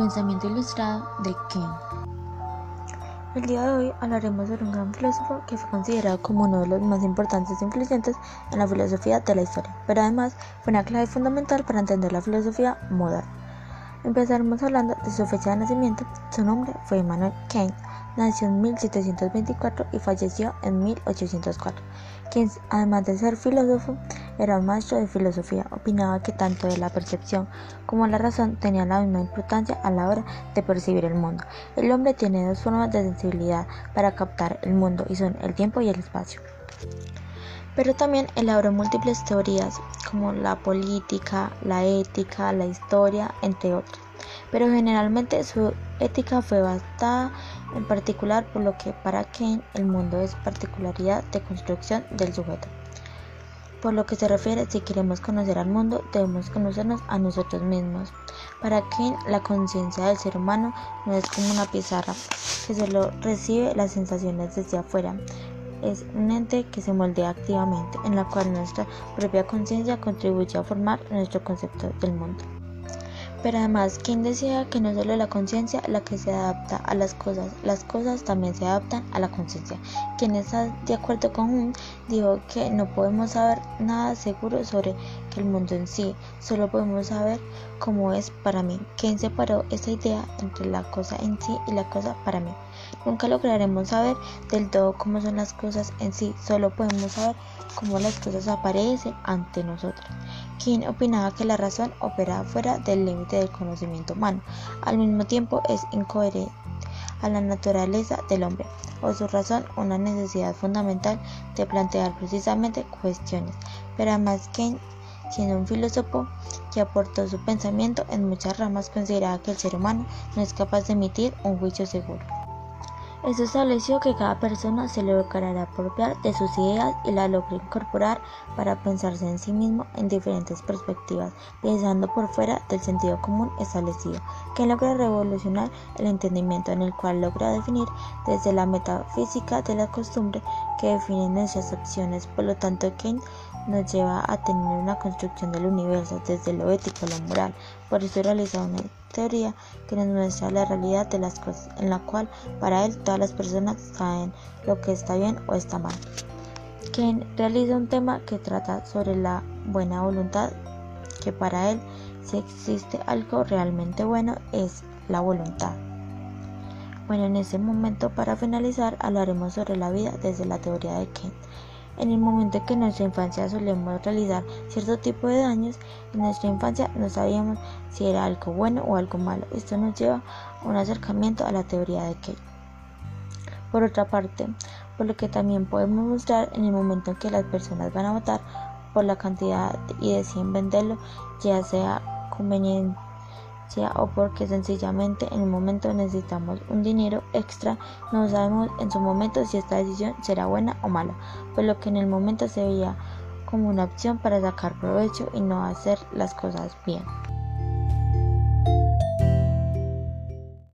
Pensamiento ilustrado de Ken. El día de hoy hablaremos sobre un gran filósofo que fue considerado como uno de los más importantes e influyentes en la filosofía de la historia, pero además fue una clave fundamental para entender la filosofía moderna. Empezaremos hablando de su fecha de nacimiento. Su nombre fue Emmanuel Kant. Nació en 1724 y falleció en 1804. Quien, además de ser filósofo, era un maestro de filosofía. Opinaba que tanto la percepción como la razón tenían la misma importancia a la hora de percibir el mundo. El hombre tiene dos formas de sensibilidad para captar el mundo y son el tiempo y el espacio. Pero también elaboró múltiples teorías como la política, la ética, la historia, entre otras. Pero generalmente su ética fue basada en particular por lo que para Kane el mundo es particularidad de construcción del sujeto. Por lo que se refiere, si queremos conocer al mundo, debemos conocernos a nosotros mismos. Para Kane, la conciencia del ser humano no es como una pizarra que solo recibe las sensaciones desde afuera. Es un ente que se moldea activamente, en la cual nuestra propia conciencia contribuye a formar nuestro concepto del mundo. Pero además, quien decía que no solo la conciencia la que se adapta a las cosas, las cosas también se adaptan a la conciencia. Quien está de acuerdo con un dijo que no podemos saber nada seguro sobre el mundo en sí, solo podemos saber cómo es para mí. Quien separó esa idea entre la cosa en sí y la cosa para mí. Nunca lograremos saber del todo cómo son las cosas en sí, solo podemos saber cómo las cosas aparecen ante nosotros. Quien opinaba que la razón opera fuera del límite del conocimiento humano, al mismo tiempo es incoherente a la naturaleza del hombre, o su razón una necesidad fundamental de plantear precisamente cuestiones. Pero además Kane, siendo un filósofo que aportó su pensamiento en muchas ramas, consideraba que el ser humano no es capaz de emitir un juicio seguro. Esto estableció que cada persona se logrará apropiar de sus ideas y la logre incorporar para pensarse en sí mismo en diferentes perspectivas, pensando por fuera del sentido común establecido, que logra revolucionar el entendimiento en el cual logra definir desde la metafísica de la costumbre que define nuestras acciones, por lo tanto Kane nos lleva a tener una construcción del universo desde lo ético a lo moral, por eso realiza una teoría que nos muestra la realidad de las cosas, en la cual para él todas las personas saben lo que está bien o está mal. Quien realiza un tema que trata sobre la buena voluntad, que para él si existe algo realmente bueno es la voluntad. Bueno, en ese momento para finalizar hablaremos sobre la vida desde la teoría de Kent. En el momento en que en nuestra infancia solemos realizar cierto tipo de daños, en nuestra infancia no sabíamos si era algo bueno o algo malo. Esto nos lleva a un acercamiento a la teoría de Kate. Por otra parte, por lo que también podemos mostrar en el momento en que las personas van a votar por la cantidad y deciden venderlo, ya sea conveniente o porque sencillamente en un momento necesitamos un dinero extra, no sabemos en su momento si esta decisión será buena o mala, por lo que en el momento se veía como una opción para sacar provecho y no hacer las cosas bien.